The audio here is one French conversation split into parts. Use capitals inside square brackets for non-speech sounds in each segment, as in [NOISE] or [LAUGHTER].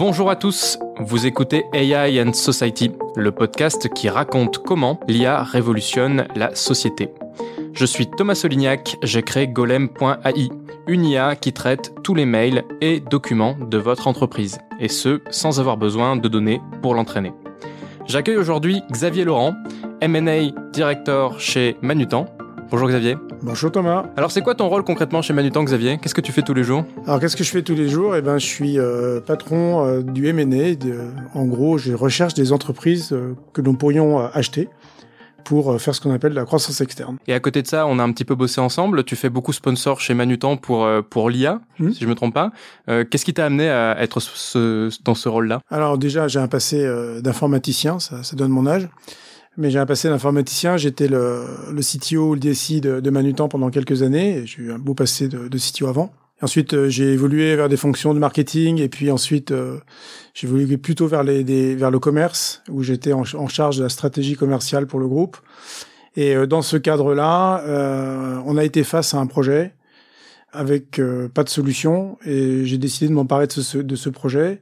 Bonjour à tous, vous écoutez AI and Society, le podcast qui raconte comment l'IA révolutionne la société. Je suis Thomas Solignac, j'ai créé golem.ai, une IA qui traite tous les mails et documents de votre entreprise, et ce, sans avoir besoin de données pour l'entraîner. J'accueille aujourd'hui Xavier Laurent, M&A Director chez Manutan. Bonjour Xavier. Bonjour Thomas. Alors c'est quoi ton rôle concrètement chez Manutan Xavier? Qu'est-ce que tu fais tous les jours? Alors qu'est-ce que je fais tous les jours? Eh ben je suis euh, patron euh, du M&A. En gros, je recherche des entreprises euh, que nous pourrions acheter pour faire ce qu'on appelle la croissance externe. Et à côté de ça, on a un petit peu bossé ensemble. Tu fais beaucoup sponsor chez Manutan pour pour l'IA, hmm. si je me trompe pas. Qu'est-ce qui t'a amené à être dans ce rôle-là? Alors déjà, j'ai un passé d'informaticien, ça, ça donne mon âge mais j'ai un passé d'informaticien. J'étais le, le CTO ou le DSI de, de Manutan pendant quelques années. J'ai eu un beau passé de, de CTO avant. ensuite, euh, j'ai évolué vers des fonctions de marketing et puis ensuite, euh, j'ai évolué plutôt vers, les, vers le commerce où j'étais en, en, charge de la stratégie commerciale pour le groupe. Et euh, dans ce cadre-là, on a été face à un projet avec pas de solution et j'ai décidé de m'emparer de ce, de ce projet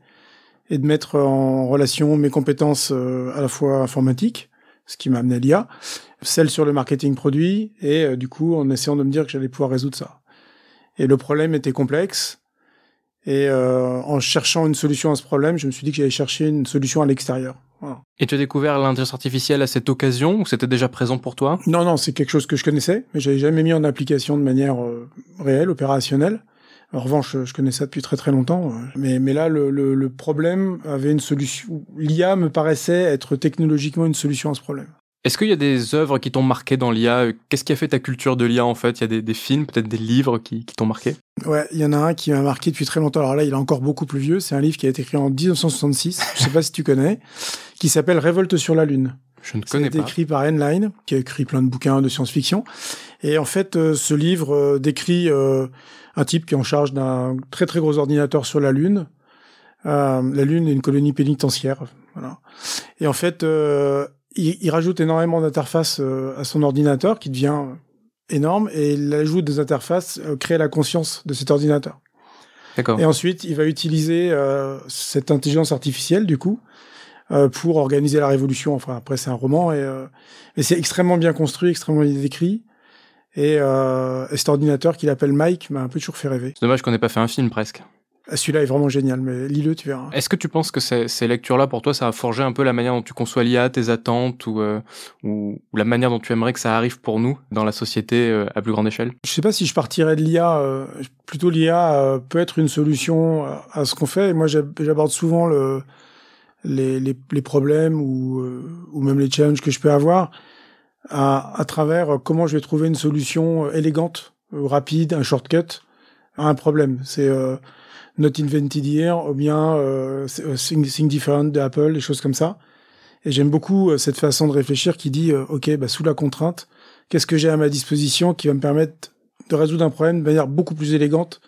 et de mettre en relation mes compétences à la fois informatiques ce qui m'a amené à l'IA, celle sur le marketing produit, et euh, du coup en essayant de me dire que j'allais pouvoir résoudre ça. Et le problème était complexe, et euh, en cherchant une solution à ce problème, je me suis dit que j'allais chercher une solution à l'extérieur. Et tu as découvert l'intelligence artificielle à cette occasion ou c'était déjà présent pour toi? Non, non, c'est quelque chose que je connaissais, mais j'avais jamais mis en application de manière euh, réelle, opérationnelle. En revanche, je connais ça depuis très très longtemps. Mais, mais là, le, le, le problème avait une solution. L'IA me paraissait être technologiquement une solution à ce problème. Est-ce qu'il y a des œuvres qui t'ont marqué dans l'IA Qu'est-ce qui a fait ta culture de l'IA en fait? Il y a des, des films, peut-être des livres qui, qui t'ont marqué? Ouais, il y en a un qui m'a marqué depuis très longtemps. Alors là, il est encore beaucoup plus vieux. C'est un livre qui a été écrit en 1966. je sais pas si tu connais, qui s'appelle Révolte sur la Lune. Je ne connais pas. C'est écrit par Enline, qui a écrit plein de bouquins de science-fiction. Et en fait, euh, ce livre euh, décrit euh, un type qui est en charge d'un très très gros ordinateur sur la Lune. Euh, la Lune est une colonie pénitentiaire. Voilà. Et en fait, euh, il, il, rajoute énormément d'interfaces euh, à son ordinateur qui devient énorme et l'ajout des interfaces euh, crée la conscience de cet ordinateur. D'accord. Et ensuite, il va utiliser euh, cette intelligence artificielle du coup pour organiser la révolution. Enfin, après, c'est un roman et, et c'est extrêmement bien construit, extrêmement bien écrit. Et, euh, et cet ordinateur qu'il appelle Mike m'a un peu toujours fait rêver. C'est dommage qu'on n'ait pas fait un film presque. Ah, celui-là est vraiment génial, mais lis-le, tu verras. Est-ce que tu penses que ces, ces lectures-là, pour toi, ça a forgé un peu la manière dont tu conçois l'IA, tes attentes, ou, euh, ou, la manière dont tu aimerais que ça arrive pour nous dans la société euh, à plus grande échelle? Je sais pas si je partirais de l'IA. Euh, plutôt l'IA peut être une solution à, ce qu'on fait. Et moi, j'aborde souvent le, les, les, les problèmes ou, ou même les challenges que je peux avoir à, à travers comment je vais trouver une solution euh, élégante, euh, rapide, un shortcut à un problème. C'est euh, Not Invented Here ou bien euh, Think, Different d'Apple, des choses comme ça. Et j'aime beaucoup cette façon de réfléchir qui dit, OK, bah, sous la contrainte, qu'est-ce que j'ai à ma disposition qui va me permettre de résoudre un problème de manière beaucoup plus élégante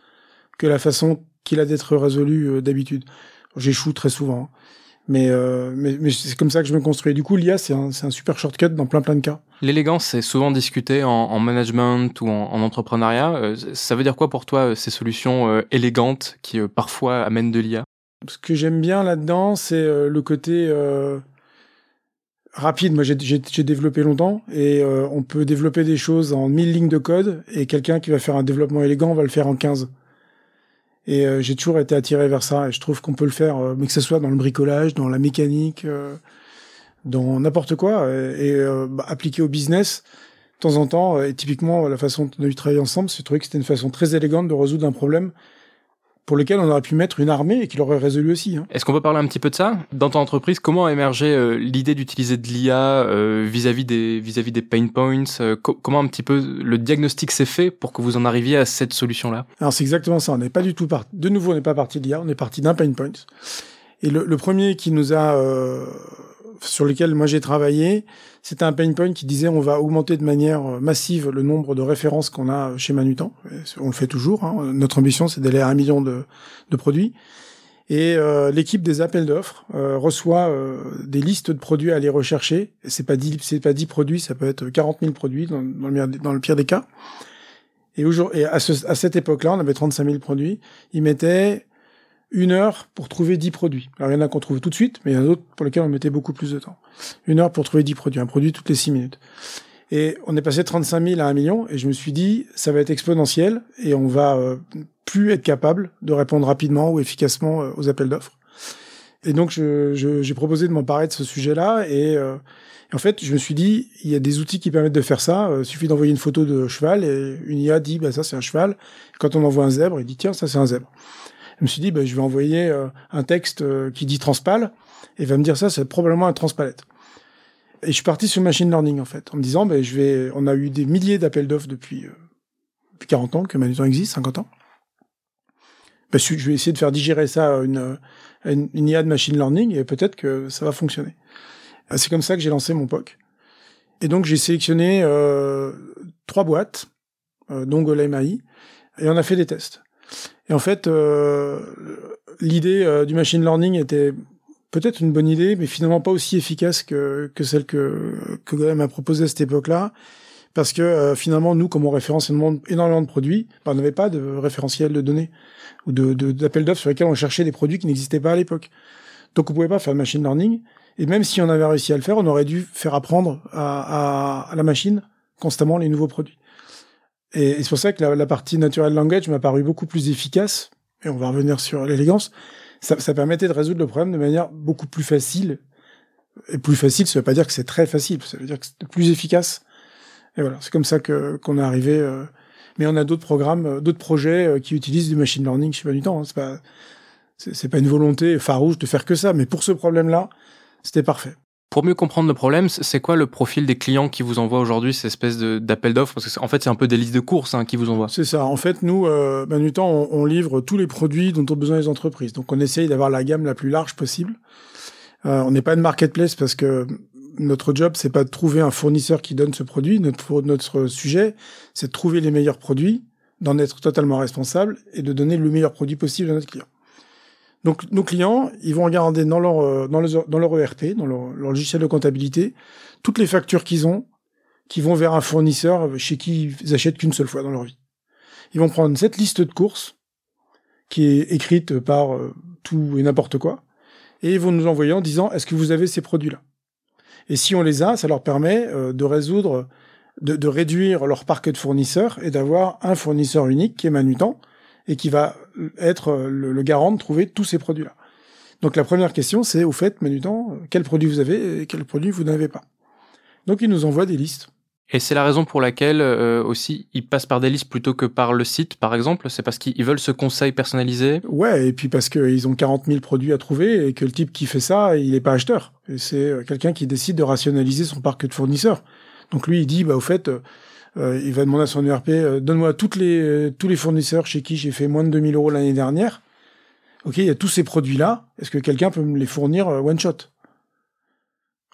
que la façon qu'il a d'être résolu d'habitude. J'échoue très souvent. Hein. Mais, euh, mais, mais c'est comme ça que je me construis. Du coup, l'IA, c'est un, un, super shortcut dans plein plein de cas. L'élégance, c'est souvent discuté en, en, management ou en, en entrepreneuriat. Euh, ça veut dire quoi pour toi, euh, ces solutions euh, élégantes qui parfois amènent de l'IA Ce que j'aime bien là-dedans, c'est le côté rapide. Moi, j'ai développé longtemps et on peut développer des choses en 1000 lignes de code et quelqu'un qui va faire un développement élégant va le faire en 15. Et euh, j'ai toujours été attiré vers ça. Et je trouve qu'on peut le faire, euh, mais que ce soit dans le bricolage, dans la mécanique, euh, dans n'importe quoi, et, bah, appliqué au business. De temps en temps, et typiquement la façon dont travaillé ensemble, c'est trouvé que c'était une façon très élégante de résoudre un problème pour lequel on aurait pu mettre une armée et qui l'aurait résolu aussi. Hein. Est-ce qu'on peut parler un petit peu de ça? Dans ton entreprise, comment a émergé euh, l'idée d'utiliser de l'IA euh, vis-à-vis des vis-à-vis des pain points euh, Comment un petit peu le diagnostic s'est fait pour que vous en arriviez à cette solution-là? Alors c'est exactement ça. On n'est pas du tout parti. De nouveau, on n'est pas parti de l'IA. On est parti d'un pain point. Et le, le, premier qui nous a sur lequel moi j'ai travaillé, c'était un pain point qui disait on va augmenter de manière massive le nombre de références qu'on a chez Manutan. On le fait toujours. Hein. Notre ambition, c'est d'aller à un million de, de produits. Et euh, l'équipe des appels d'offres euh, reçoit euh, des listes de produits à aller rechercher. C'est pas dix, c'est pas 10 produits, ça peut être 40 000 produits dans, dans, le, dans le, pire des cas. Et, et à, ce, à cette époque-là, on avait 35 000 produits. Ils mettaient une heure pour trouver 10 produits. Alors il y en a qu'on trouve tout de suite, mais il y en a d'autres pour lesquels on mettait beaucoup plus de temps. Une heure pour trouver 10 produits, un produit toutes les 6 minutes. Et on est passé de 35 000 à 1 million, et je me suis dit, ça va être exponentiel, et on va euh, plus être capable de répondre rapidement ou efficacement euh, aux appels d'offres. Et donc j'ai je, proposé de m'emparer de ce sujet-là, et, euh, en fait je me suis dit, il y a des outils qui permettent de faire ça. Il suffit d'envoyer une photo de cheval, et une IA dit, bah ça c'est un cheval. Quand on envoie un zèbre, il dit, tiens, ça c'est un zèbre je me suis dit, bah, je vais envoyer euh, un texte euh, qui dit transpal, et il va me dire ça, c'est probablement un transpalette. Et je suis parti sur machine learning en fait, en me disant, bah, je vais, on a eu des milliers d'appels d'offres depuis, euh, depuis 40 ans que Manutan existe, 50 ans. Bah, je vais essayer de faire digérer ça à une, une, IA de machine learning et peut-être que ça va fonctionner. C'est comme ça que j'ai lancé mon POC. Et donc j'ai sélectionné euh, trois boîtes, euh, dont Golem AI, et on a fait des tests. Et en fait, euh, l'idée euh, du machine learning était peut-être une bonne idée, mais finalement pas aussi efficace que, celle que, que Golem a proposée à cette époque-là. Parce que euh, finalement, nous, comme on référence énormément de produits, bah, on n'avait pas de référentiel de données ou de d'appels d'offres sur lesquels on cherchait des produits qui n'existaient pas à l'époque. Donc on pouvait pas faire de machine learning. Et même si on avait réussi à le faire, on aurait dû faire apprendre à la machine constamment les nouveaux produits. Et, c'est pour ça que la, partie natural language m'a paru beaucoup plus efficace. Et on va revenir sur l'élégance. Ça, permettait de résoudre le problème de manière beaucoup plus facile. Et plus facile, ça veut pas dire que c'est très facile. Ça veut dire que c'est plus efficace. Et voilà, c'est comme ça que qu'on est arrivé. Euh, mais on a d'autres programmes, euh, d'autres projets euh, qui utilisent du machine learning chez du temps. Hein. C'est pas c'est pas une volonté farouche de faire que ça, mais pour ce problème-là, c'était parfait. Pour mieux comprendre le problème, c'est quoi le profil des clients qui vous envoient aujourd'hui ces espèces d'appels d'offres? Parce que en fait, c'est un peu des listes de courses hein, qui vous envoient. C'est ça. En fait, nous, euh, temps, on, on, livre tous les produits dont ont besoin les entreprises. Donc, on essaye d'avoir la gamme la plus large possible. Euh, on n'est pas une marketplace parce que notre job, c'est pas de trouver un fournisseur qui donne ce produit. Notre, notre sujet, c'est de trouver les meilleurs produits, d'en être totalement responsable et de donner le meilleur produit possible à notre client. Donc nos clients, ils vont regarder dans leur euh, dans, dans leur ERP, dans leur, logiciel de comptabilité, toutes les factures qu'ils ont, qui vont vers un fournisseur chez qui ils achètent qu'une seule fois dans leur vie. Ils vont prendre cette liste de courses qui est écrite par euh, tout et n'importe quoi, et ils vont nous envoyer en disant est-ce que vous avez ces produits-là? Et si on les a, ça leur permet euh, de résoudre, de, de, réduire leur parc de fournisseurs et d'avoir un fournisseur unique qui est Manutan et qui va être le, garant de trouver tous ces produits-là. Donc la première question, c'est au fait, Manutan, quel produit vous avez et quel produit vous n'avez pas? Donc il nous envoie des listes. Et c'est la raison pour laquelle euh, aussi ils passent par des listes plutôt que par le site, par exemple. C'est parce qu'ils veulent ce conseil personnalisé. Ouais, et puis parce qu'ils ont 40 000 produits à trouver et que le type qui fait ça, il n'est pas acheteur. C'est euh, quelqu'un qui décide de rationaliser son parc de fournisseurs. Donc lui, il dit, bah au fait, euh, il va demander à son ERP, euh, donne-moi toutes les, euh, tous les fournisseurs chez qui j'ai fait moins de 2000 euros l'année dernière. Ok, il y a tous ces produits-là. Est-ce que quelqu'un peut me les fournir one shot?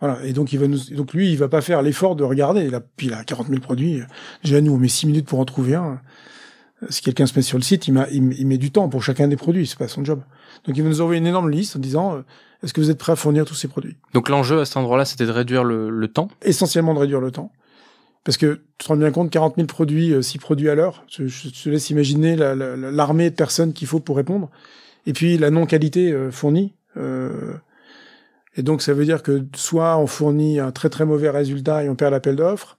Voilà. Et donc il va nous, donc lui, il va pas faire l'effort de regarder. Il a, puis il a 40 000 produits. Déjà nous, on met 6 minutes pour en trouver un. Si quelqu'un se met sur le site, il, il, met du temps pour chacun des produits. C'est pas son job. Donc il va nous envoyer une énorme liste en disant est-ce que vous êtes prêt à fournir tous ces produits? Donc l'enjeu à cet endroit-là, c'était de réduire le, le temps? Essentiellement de réduire le temps. Parce que tu te rends bien compte, 40 000 produits, 6 euh, produits à l'heure, je, te laisse imaginer l'armée de personnes qu'il faut pour répondre. Et puis la non-qualité euh, fournie. Euh, et donc ça veut dire que soit on fournit un très très mauvais résultat et on perd l'appel d'offres,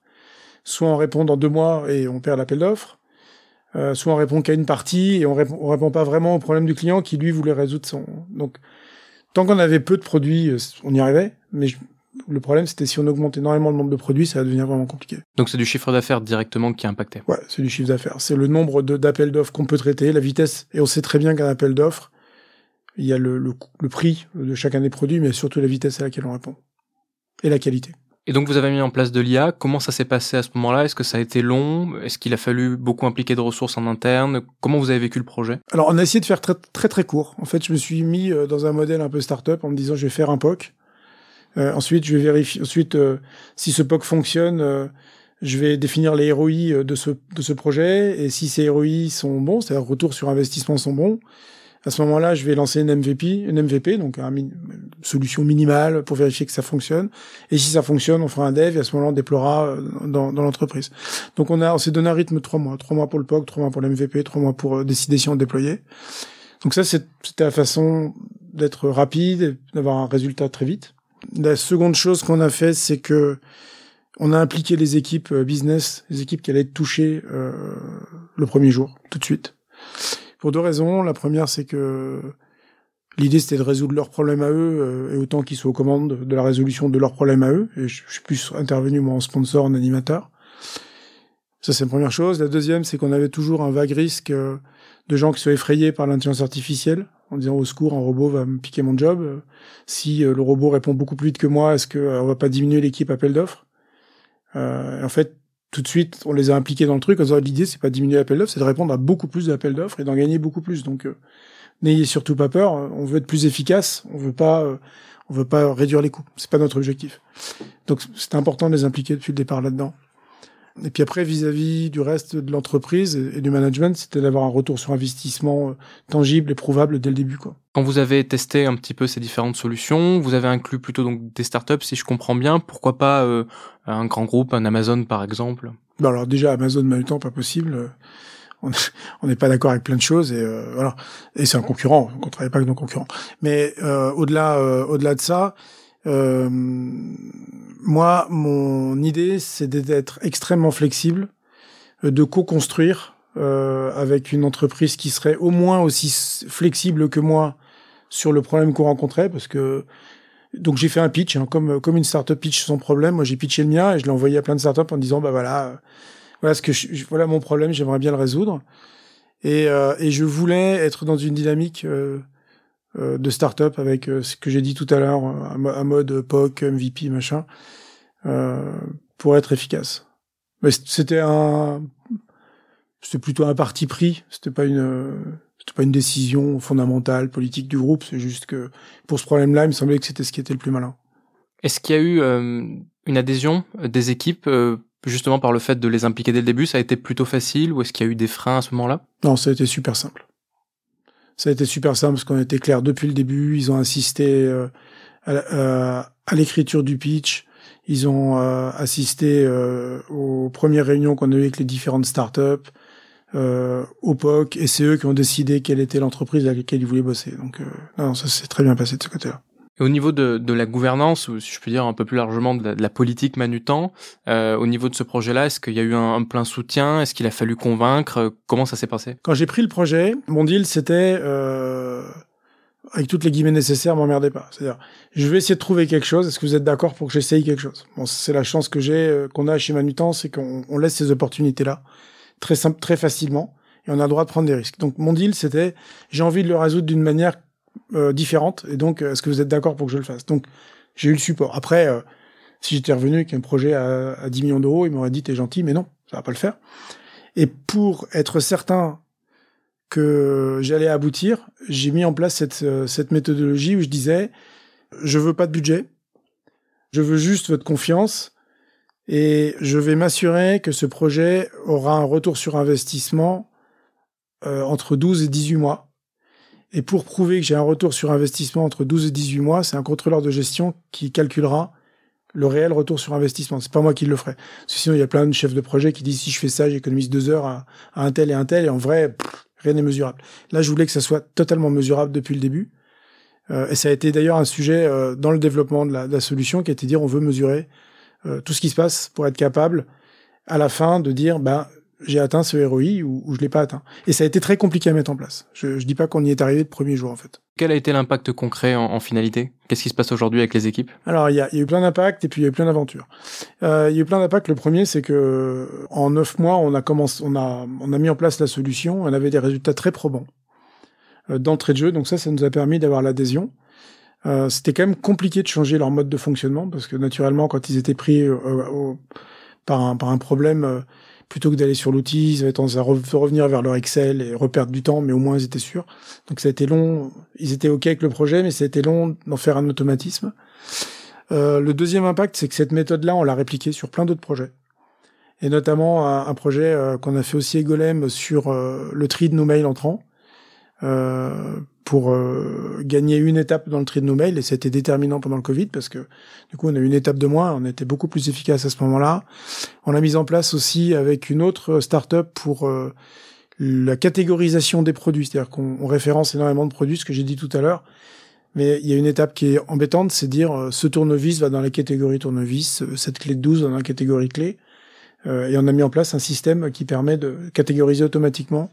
soit on répond dans deux mois et on perd l'appel d'offres, soit on répond qu'à une partie et on répond, on répond pas vraiment au problème du client qui lui voulait résoudre son. Donc tant qu'on avait peu de produits, on y arrivait, mais le problème, c'était si on augmente énormément le nombre de produits, ça va devenir vraiment compliqué. Donc c'est du chiffre d'affaires directement qui est impacté. Ouais, c'est du chiffre d'affaires. C'est le nombre d'appels d'offres qu'on peut traiter, la vitesse. Et on sait très bien qu'un appel d'offres, il y a le, le, le, prix de chacun des produits, mais surtout la vitesse à laquelle on répond. Et la qualité. Et donc vous avez mis en place de l'IA. Comment ça s'est passé à ce moment-là? Est-ce que ça a été long? Est-ce qu'il a fallu beaucoup impliquer de ressources en interne? Comment vous avez vécu le projet? Alors on a essayé de faire très très très court. En fait, je me suis mis euh, dans un modèle un peu start-up en me disant je vais faire un POC euh, ensuite, je vais vérifier. Ensuite, euh, si ce POC fonctionne, euh, je vais définir les ROI de ce de ce projet. Et si ces ROI sont bons, c'est-à-dire retour sur investissement sont bons, à ce moment-là, je vais lancer une MVP, une MVP, donc une solution minimale pour vérifier que ça fonctionne. Et si ça fonctionne, on fera un dev et à ce moment-là, on déploiera dans, dans l'entreprise. Donc on a, on s'est donné un rythme de trois mois, trois mois pour le POC, trois mois pour l'MVP, trois mois pour décider si on déployait. Donc ça, c'était la façon d'être rapide, d'avoir un résultat très vite. La seconde chose qu'on a fait, c'est que on a impliqué les équipes euh, business, les équipes qui allaient être touchées euh, le premier jour, tout de suite. Pour deux raisons. La première, c'est que l'idée c'était de résoudre leurs problèmes à eux euh, et autant qu'ils soient aux commandes de la résolution de leurs problèmes à eux. Et je, suis plus intervenu moi en sponsor, en animateur. Ça c'est la première chose. La deuxième, c'est qu'on avait toujours un vague risque de gens qui soient effrayés par l'intelligence artificielle en disant au secours, un robot va me piquer mon job. Si le robot répond beaucoup plus vite que moi, est-ce qu'on va pas diminuer l'équipe appel d'offres? Euh, en fait, tout de suite, on les a impliqués dans le truc. L'idée, c'est pas de diminuer l'appel d'offres, c'est de répondre à beaucoup plus d'appels d'offres et d'en gagner beaucoup plus. Donc, euh, n'ayez surtout pas peur. On veut être plus efficace. On veut pas, euh, on veut pas réduire les coûts. C'est pas notre objectif. Donc, c'est important de les impliquer depuis le départ là-dedans. Et puis après, vis-à-vis du reste de l'entreprise et du management, c'était d'avoir un retour sur investissement tangible et prouvable dès le début. Quoi. Quand vous avez testé un petit peu ces différentes solutions, vous avez inclus plutôt donc des startups, si je comprends bien. Pourquoi pas euh, un grand groupe, un Amazon par exemple? Bah Alors déjà, Amazon, temps, pas possible. [LAUGHS] On n'est pas d'accord avec plein de choses et euh, voilà. Et c'est un concurrent. On ne travaille pas avec nos concurrents. Mais euh, au-delà, au-delà de ça, moi, mon idée, c'est d'être extrêmement flexible, de co-construire avec une entreprise qui serait au moins aussi flexible que moi sur le problème qu'on rencontrait, parce que donc j'ai fait un pitch, hein, comme comme une startup pitch son problème. Moi, j'ai pitché le mien et je l'ai envoyé à plein de startups en disant bah voilà, voilà ce que je, voilà mon problème, j'aimerais bien le résoudre. Et euh, et je voulais être dans une dynamique euh, euh de startup avec ce que j'ai dit tout à l'heure, un, mode POC, MVP, machin, pour être efficace. Mais c'était un, c'était plutôt un parti pris. C'était pas une c'est pas une décision fondamentale politique du groupe, c'est juste que pour ce problème-là, il me semblait que c'était ce qui était le plus malin. Est-ce qu'il y a eu euh, une adhésion euh, des équipes euh, justement par le fait de les impliquer dès le début? Ça a été plutôt facile ou est-ce qu'il y a eu des freins à ce moment-là? Non, ça a été super simple. Ça a été super simple parce qu'on était clair depuis le début. Ils ont assisté à, à l'écriture du pitch. Ils ont assisté aux premières réunions qu'on a eues avec les différentes startups euh, au POC, et c'est eux qui ont décidé quelle était l'entreprise avec laquelle ils voulaient bosser. Donc, euh, non, ça s'est très bien passé de ce côté-là. Au niveau de, de, la gouvernance, ou si je peux dire un peu plus largement de la, politique Manutan, euh, au niveau de ce projet-là, est-ce qu'il y a eu un, plein soutien? Est-ce qu'il a fallu convaincre? Comment ça s'est passé? Quand j'ai pris le projet, mon deal c'était, euh, avec toutes les guillemets nécessaires, m'emmerdez pas. C'est-à-dire, je vais essayer de trouver quelque chose. Est-ce que vous êtes d'accord pour que j'essaye quelque chose? Bon, c'est la chance que j'ai, euh, qu'on a chez Manutan, c'est qu'on laisse ces opportunités-là très simple, très facilement, et on a le droit de prendre des risques. Donc mon deal, c'était j'ai envie de le résoudre d'une manière euh, différente, et donc est-ce que vous êtes d'accord pour que je le fasse? Donc j'ai eu le support. Après, euh, si j'étais revenu avec un projet à, à 10 millions d'euros, il m'aurait dit t'es gentil, mais non, ça va pas le faire. Et pour être certain que j'allais aboutir, j'ai mis en place cette, euh, cette méthodologie où je disais je veux pas de budget, je veux juste votre confiance et je vais m'assurer que ce projet aura un retour sur investissement euh, entre 12 et 18 mois. Et pour prouver que j'ai un retour sur investissement entre 12 et 18 mois, c'est un contrôleur de gestion qui calculera le réel retour sur investissement. C'est pas moi qui le ferai. Parce que sinon, il y a plein de chefs de projet qui disent si je fais ça, j'économise deux heures à, un tel et un tel. Et en vrai, rien n'est mesurable. Là, je voulais que ça soit totalement mesurable depuis le début. Euh, et ça a été d'ailleurs un sujet euh, dans le développement de la, de la, solution qui a été dire on veut mesurer euh, tout ce qui se passe pour être capable à la fin de dire ben j'ai atteint ce ROI ou, ou je l'ai pas atteint. Et ça a été très compliqué à mettre en place. Je, je dis pas qu'on y est arrivé de premier jour en fait. Quel a été l'impact concret en, en finalité? Qu'est-ce qui se passe aujourd'hui avec les équipes? Alors il y a, y a, eu plein d'impacts et puis il y a eu plein d'aventures. Euh, il y a eu plein d'impacts. Le premier c'est que en neuf mois on a commencé, on a on a mis en place la solution. On avait des résultats très probants euh, d'entrée de jeu. Donc ça ça nous a permis d'avoir l'adhésion. Euh, c'était quand même compliqué de changer leur mode de fonctionnement parce que naturellement, quand ils étaient pris euh, par, un, par un problème, euh, plutôt que d'aller sur l'outil, ils avaient tendance à revenir vers leur Excel et reperdre du temps, mais au moins ils étaient sûrs. Donc ça a été long. Ils étaient ok avec le projet, mais ça a été long d'en faire un automatisme. le deuxième impact, c'est que cette méthode-là, on l'a répliquée sur plein d'autres projets et notamment un, projet qu'on a fait aussi Golem sur le tri de nos mails entrants. Pour euh, gagner une étape dans le tri de nos mails et c'était déterminant pendant le Covid parce que du coup on a eu une étape de moins, on était beaucoup plus efficace à ce moment-là. On l'a mis en place aussi avec une autre startup pour euh, la catégorisation des produits, c'est-à-dire qu'on référence énormément de produits, ce que j'ai dit tout à l'heure. Mais il y a une étape qui est embêtante, c'est dire euh, ce tournevis va dans la catégorie tournevis, euh, cette clé de 12 va dans la catégorie clé. Euh, et on a mis en place un système qui permet de catégoriser automatiquement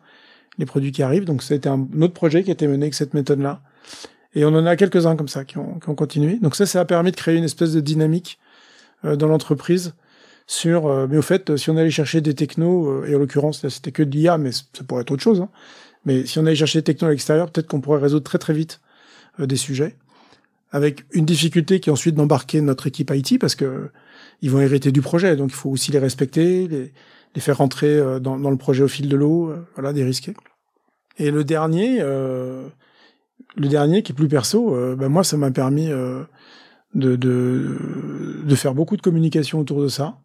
les produits qui arrivent. Donc c'était un autre projet qui a été mené avec cette méthode-là. Et on en a quelques-uns comme ça qui ont, qui ont, continué. Donc ça, ça a permis de créer une espèce de dynamique dans l'entreprise sur, euh, mais au fait, si on allait chercher des technos, euh, et en l'occurrence, là, c'était que de l'IA, mais ça pourrait être autre chose, hein, mais si on allait chercher des technos à l'extérieur, peut-être qu'on pourrait résoudre très très vite euh, des sujets, avec une difficulté qui est ensuite d'embarquer notre équipe IT, parce que ils vont hériter du projet, donc il faut aussi les respecter, les, les faire rentrer dans, dans, le projet au fil de l'eau, voilà, des risqués. Et le dernier, le dernier qui est plus perso, ben moi, ça m'a permis de, de, faire beaucoup de communication autour de ça,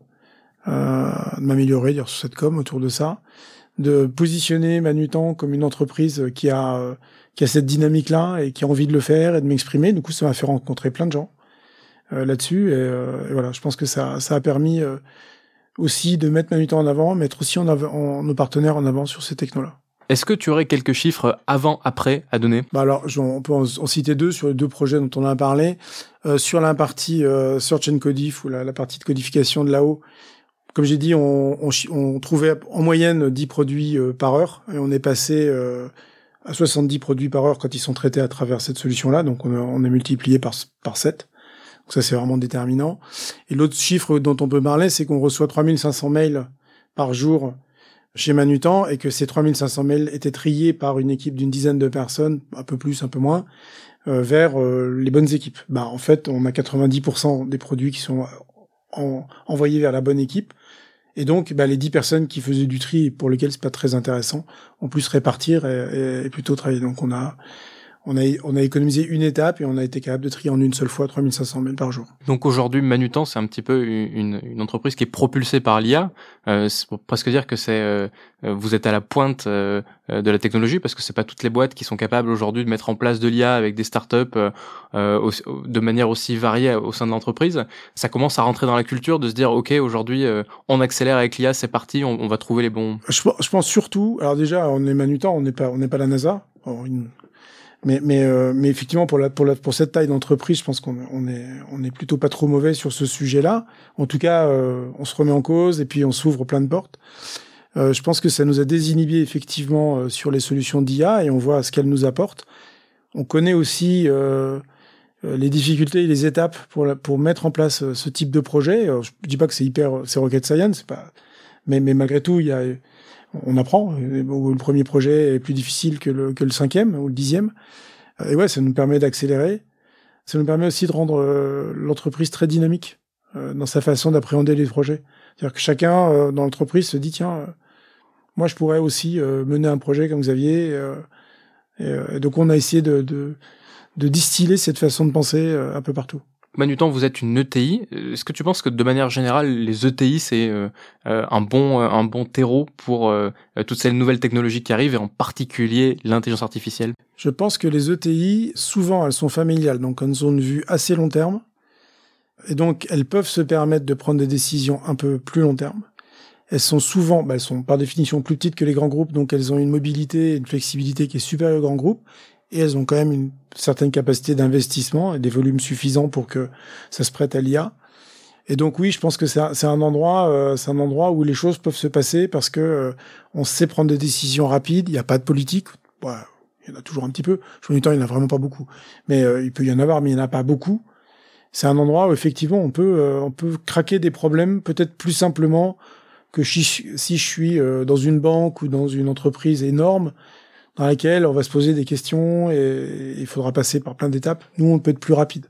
euh, de m'améliorer sur cette com autour de ça, de positionner Manutan comme une entreprise qui a qui a cette dynamique-là et qui a envie de le faire et de m'exprimer. Du coup, ça m'a fait rencontrer plein de gens euh, là-dessus. Et, euh, et, voilà, je pense que ça, ça a permis euh, aussi de mettre Manutan en avant, mettre aussi en avant, nos partenaires en avant sur ces technos-là. Est-ce que tu aurais quelques chiffres avant-après à donner? Bah Alors, on peut en, citer deux sur les deux projets dont on a parlé. Euh, sur la partie euh, Search and Codif, ou la, la, partie de codification de là-haut, comme j'ai dit, on, on, on, trouvait en moyenne 10 produits euh, par heure et on est passé euh, à 70 produits par heure quand ils sont traités à travers cette solution-là. Donc on, on est multiplié par, par 7. Donc ça, c'est vraiment déterminant. Et l'autre chiffre dont on peut parler, c'est qu'on reçoit 3500 mails par jour chez Manutan et que ces 3500 mails étaient triés par une équipe d'une dizaine de personnes, un peu plus, un peu moins, euh, vers euh, les bonnes équipes. Bah, en fait, on a 90% des produits qui sont en, envoyés vers la bonne équipe. Et donc, bah, les dix personnes qui faisaient du tri, pour lesquelles c'est pas très intéressant, ont pu se répartir et, et, plutôt travailler. Donc, on a, on a, on a économisé une étape et on a été capable de trier en une seule fois 3500 mails par jour. Donc aujourd'hui, Manutan, c'est un petit peu une, une, entreprise qui est propulsée par l'IA. Euh, c'est pour presque dire que c'est euh, vous êtes à la pointe euh, de la technologie parce que c'est pas toutes les boîtes qui sont capables aujourd'hui de mettre en place de l'IA avec des startups euh, de manière aussi variée au sein de l'entreprise. Ça commence à rentrer dans la culture de se dire ok aujourd'hui on accélère avec l'IA, c'est parti, on, on, va trouver les bons. Je, je, pense surtout, alors déjà on est Manutan, on n'est pas on n'est pas la NASA. une, mais mais euh, mais effectivement pour la pour la pour cette taille d'entreprise, je pense qu'on on est on est plutôt pas trop mauvais sur ce sujet-là. En tout cas, euh, on se remet en cause et puis on s'ouvre plein de portes. Euh, je pense que ça nous a désinhibé effectivement euh, sur les solutions d'IA et on voit ce qu'elles nous apportent. On connaît aussi les difficultés et les étapes pour la, pour mettre en place ce type de projet. je dis pas que c'est hyper c'est rocket science, c'est pas mais mais malgré tout, il y a on apprend. Le premier projet est plus difficile que le, cinquième ou le dixième. Et ouais, ça nous permet d'accélérer. Ça nous permet aussi de rendre euh, l'entreprise très dynamique euh, dans sa façon d'appréhender les projets. C'est-à-dire que chacun euh, dans l'entreprise se dit tiens, moi je pourrais aussi mener un projet comme Xavier. Et, donc on a essayé de distiller cette façon de penser un peu partout. Manutan, vous êtes une ETI. Est-ce que tu penses que de manière générale, les ETI c'est euh, euh, un bon terreau pour euh, toutes ces nouvelles technologies qui arrivent et en particulier l'intelligence artificielle? Je pense que les ETI, souvent, elles sont familiales, donc elles ont une vue assez long terme, et donc elles peuvent se permettre de prendre des décisions un peu plus long terme. Elles sont souvent, bah, elles sont par définition plus petites que les grands groupes, donc elles ont une mobilité et une flexibilité qui est supérieure aux grands groupes et elles ont quand même une certaine capacité d'investissement et des volumes suffisants pour que ça se prête à l'IA. Et donc oui, je pense que c'est un, endroit, euh, c'est un endroit où les choses peuvent se passer parce que euh, on sait prendre des décisions rapides. Il n'y a pas de politique. il y en a toujours un petit peu. Je du temps, il n'y en a vraiment pas beaucoup. Mais euh, il peut y en avoir, mais il n'y en a pas beaucoup. C'est un endroit où effectivement on peut, on peut craquer des problèmes peut-être plus simplement que si je suis dans une banque ou dans une entreprise énorme dans laquelle on va se poser des questions et il faudra passer par plein d'étapes. Nous, on peut être plus rapide.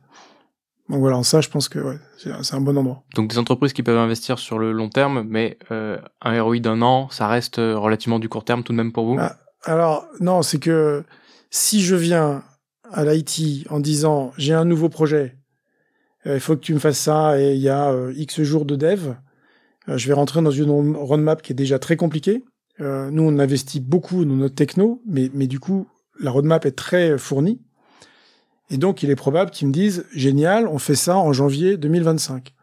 Donc voilà, ça, je pense que ouais, c'est un bon endroit. Donc des entreprises qui peuvent investir sur le long terme, mais euh, un ROI d'un an, ça reste euh, relativement du court terme tout de même pour vous? Ah, Alors non, c'est que si je viens à l'IT en disant j'ai un nouveau projet, euh, il faut que tu me fasses ça et il y a euh, X jours de dev, je vais rentrer dans une roadmap qui est déjà très compliquée. Euh, nous, on investit beaucoup dans notre techno, mais, mais du coup, la roadmap est très fournie. Et donc, il est probable qu'ils me disent, génial, on fait ça en janvier 2025.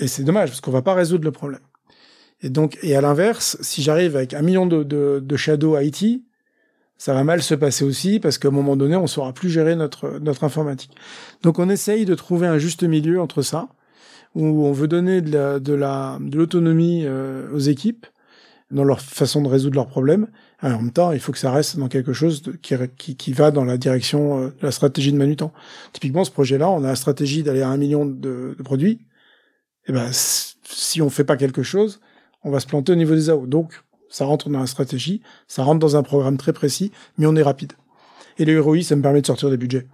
Et c'est dommage, parce qu'on va pas résoudre le problème. Et donc, et à l'inverse, si j'arrive avec un million de, de, de shadow IT, ça va mal se passer aussi parce qu'à un moment donné, on saura plus gérer notre, notre informatique. Donc, on essaye de trouver un juste milieu entre ça, où on veut donner de la, de la, de l'autonomie euh, aux équipes dans leur façon de résoudre leurs problèmes. en même temps, il faut que ça reste dans quelque chose qui, qui, qui, va dans la direction euh, de la stratégie de Manutan. Typiquement, ce projet-là, on a la stratégie d'aller à un million de, de produits. Et eh ben, si on fait pas quelque chose, on va se planter au niveau des AO. Donc, ça rentre dans la stratégie, ça rentre dans un programme très précis, mais on est rapide. Et le ROI, ça me permet de sortir des budgets.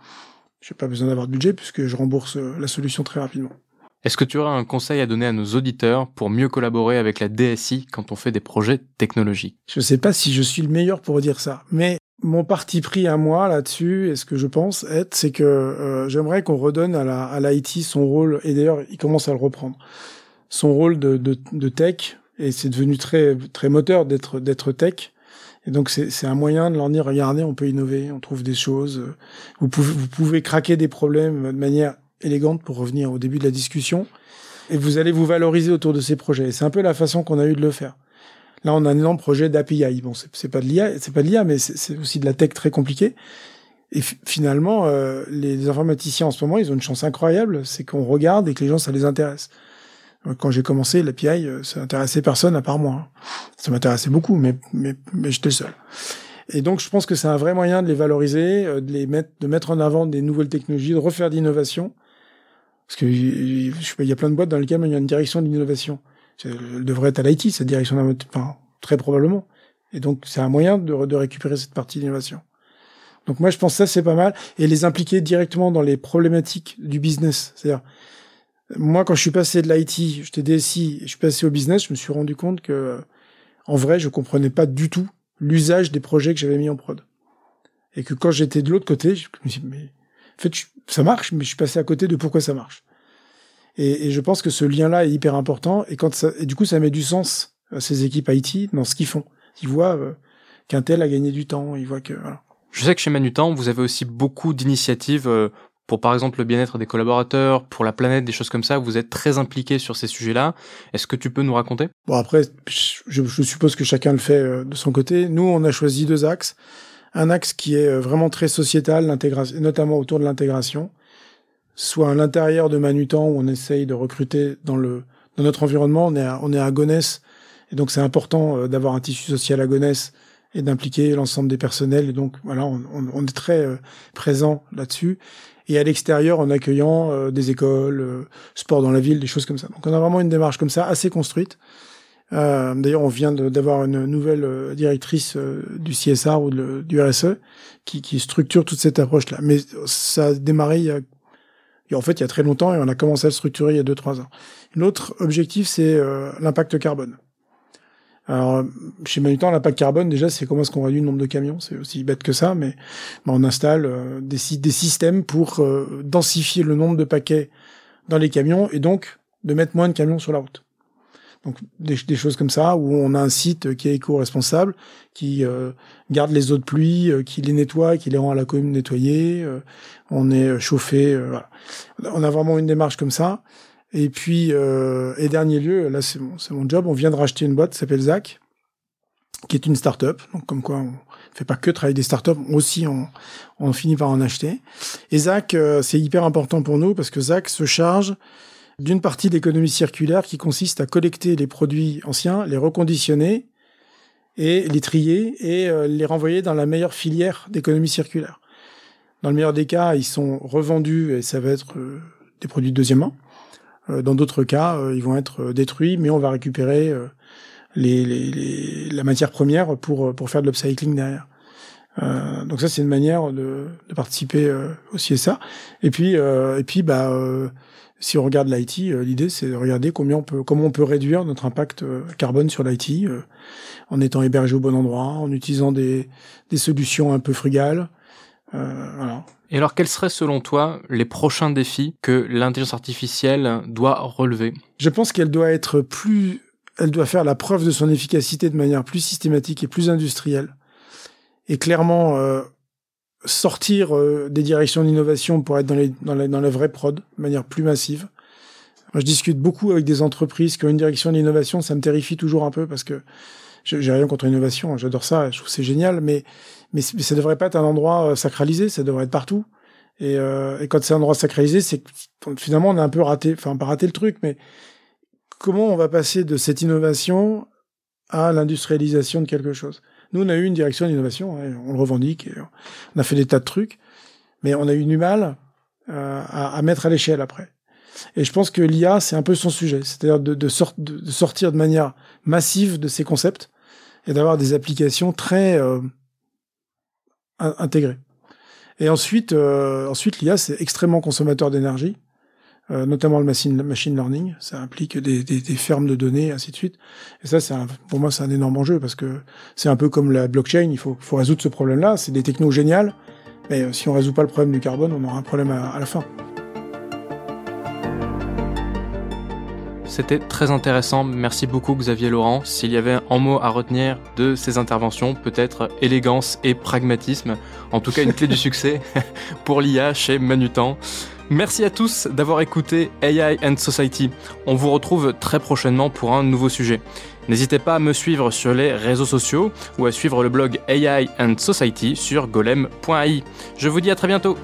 J'ai pas besoin d'avoir de budget puisque je rembourse euh, la solution très rapidement. Est-ce que tu auras un conseil à donner à nos auditeurs pour mieux collaborer avec la DSI quand on fait des projets technologiques? Je ne sais pas si je suis le meilleur pour dire ça, mais mon parti pris à moi là-dessus, et ce que je pense être, c'est que euh, j'aimerais qu'on redonne à la à l'IT son rôle, et d'ailleurs il commence à le reprendre, son rôle de, de, de tech, et c'est devenu très très moteur d'être d'être tech. Et donc c'est un moyen de leur dire regardez, on peut innover, on trouve des choses, vous pouvez vous pouvez craquer des problèmes de manière élégante pour revenir au début de la discussion, et vous allez vous valoriser autour de ces projets. C'est un peu la façon qu'on a eu de le faire. Là, on a un énorme projet d'API. Bon, c'est pas de l'IA, c'est pas de l'IA, mais c'est aussi de la tech très compliquée. Et finalement, euh, les informaticiens en ce moment, ils ont une chance incroyable, c'est qu'on regarde et que les gens, ça les intéresse. Quand j'ai commencé, l'API, euh, ça intéressait personne à part moi. Hein. Ça m'intéressait beaucoup, mais, mais, mais j'étais seul. Et donc, je pense que c'est un vrai moyen de les valoriser, euh, de les mettre, de mettre en avant des nouvelles technologies, de refaire d'innovation. Parce que il y a plein de boîtes dans lesquelles il y a une direction d'innovation. Elle devrait être à l'IT, cette direction enfin, très probablement. Et donc, c'est un moyen de, de récupérer cette partie d'innovation. Donc moi, je pense que ça, c'est pas mal. Et les impliquer directement dans les problématiques du business. C'est-à-dire, moi, quand je suis passé de l'IT, j'étais DSI, je suis passé au business, je me suis rendu compte que, en vrai, je comprenais pas du tout l'usage des projets que j'avais mis en prod. Et que quand j'étais de l'autre côté, je me suis dit, mais, en fait, ça marche, mais je suis passé à côté de pourquoi ça marche. Et, et je pense que ce lien-là est hyper important. Et quand ça, et du coup, ça met du sens à ces équipes IT dans ce qu'ils font. Ils voient euh, qu'un tel a gagné du temps. Ils voient que, voilà. Je sais que chez Manutan, vous avez aussi beaucoup d'initiatives euh, pour par exemple le bien-être des collaborateurs, pour la planète, des choses comme ça, vous êtes très impliqué sur ces sujets-là. Est-ce que tu peux nous raconter? Bon après, je, je, suppose que chacun le fait euh, de son côté. Nous, on a choisi deux axes. Un axe qui est euh, vraiment très sociétal, notamment autour de l'intégration, soit à l'intérieur de Manutan où on essaye de recruter dans le dans notre environnement. On est à, on est à Gonesse et donc c'est important euh, d'avoir un tissu social à Gonesse et d'impliquer l'ensemble des personnels. Et donc voilà, on, on est très présent là-dessus et à l'extérieur en accueillant euh, des écoles, euh, sport dans la ville, des choses comme ça. Donc on a vraiment une démarche comme ça, assez construite. Euh, D'ailleurs, on vient d'avoir une nouvelle euh, directrice du CSR ou du RSE qui, structure toute cette approche-là. Mais ça a démarré il y a, en fait il y a très longtemps et on a commencé à le structurer il y a deux trois ans. L'autre objectif, c'est l'impact carbone. Alors, chez Manutan, l'impact carbone, déjà, c'est comment est-ce qu'on réduit le nombre de camions. C'est aussi bête que ça, mais ben, on installe euh, des, systèmes pour euh, densifier le nombre de paquets dans les camions et donc de mettre moins de camions sur la route. Donc des, des choses comme ça, où on a un site qui est éco-responsable, qui euh, garde les eaux de pluie, qui les nettoie, qui les rend à la commune nettoyées. on est chauffé. Voilà. On a vraiment une démarche comme ça. Et puis, euh, et dernier lieu, là c'est mon, mon job, on vient de racheter une boîte qui s'appelle Zach, qui est une start-up. Donc comme quoi on fait pas que travailler des start-up, aussi on, on finit par en acheter. Et euh, c'est hyper important pour nous parce que Zach se charge d'une partie de l'économie circulaire qui consiste à collecter les produits anciens, les reconditionner et les trier et euh, les renvoyer dans la meilleure filière d'économie circulaire. Dans le meilleur des cas, ils sont revendus et ça va être euh, des produits de deuxième main. Euh, dans d'autres cas, ils vont être détruits, mais on va récupérer les, les, les, la matière première pour, pour faire de l'upcycling derrière. Donc ça c'est une manière de, de participer euh, au CSA. Et puis et puis bah si on regarde l'IT, l'idée c'est de regarder combien on peut comment on peut réduire notre impact carbone sur l'IT en étant hébergé au bon endroit, en utilisant des des solutions un peu frugales. voilà. Et alors, quels seraient selon toi les prochains défis que l'intelligence artificielle doit relever? Je pense qu'elle doit être plus, elle doit faire la preuve de son efficacité de manière plus systématique et plus industrielle. Et clairement, euh, sortir euh, des directions d'innovation pour être dans les, dans, la, dans la vraie prod de manière plus massive. je discute beaucoup avec des entreprises qui ont une direction d'innovation. Ça me terrifie toujours un peu parce que j'ai rien contre l'innovation. J'adore ça. Je trouve c'est génial. Mais, mais, ça devrait pas être un endroit euh, sacralisé. Ça devrait être partout. Et, euh, et quand c'est un endroit sacralisé, c'est finalement on a un peu raté, enfin pas raté le truc, mais comment on va passer de cette innovation à l'industrialisation de quelque chose? Nous, on a eu une direction d'innovation, hein, on le revendique, on a fait des tas de trucs, mais on a eu du mal euh, à, mettre à l'échelle après. Et je pense que l'IA, c'est un peu son sujet, c'est-à-dire de, sortir de manière massive de ces concepts et d'avoir des applications très euh, intégrées. Et ensuite, euh, ensuite l'IA, c'est extrêmement consommateur d'énergie, euh, notamment le machine, learning. Ça implique des, des, des fermes de données, ainsi de suite. Et ça, c'est pour moi, c'est un énorme enjeu parce que c'est un peu comme la blockchain. Il faut, faut résoudre ce problème-là. C'est des technos géniales, mais si on résout pas le problème du carbone, on aura un problème à la fin. C'était très intéressant. Merci beaucoup Xavier Laurent. S'il y avait un mot à retenir de ces interventions, peut-être élégance et pragmatisme. En tout cas, une clé du succès [LAUGHS] pour l'IA chez Manutan. Merci à tous d'avoir écouté AI and Society. On vous retrouve très prochainement pour un nouveau sujet. N'hésitez pas à me suivre sur les réseaux sociaux ou à suivre le blog AI and Society sur golem.ai. Je vous dis à très bientôt.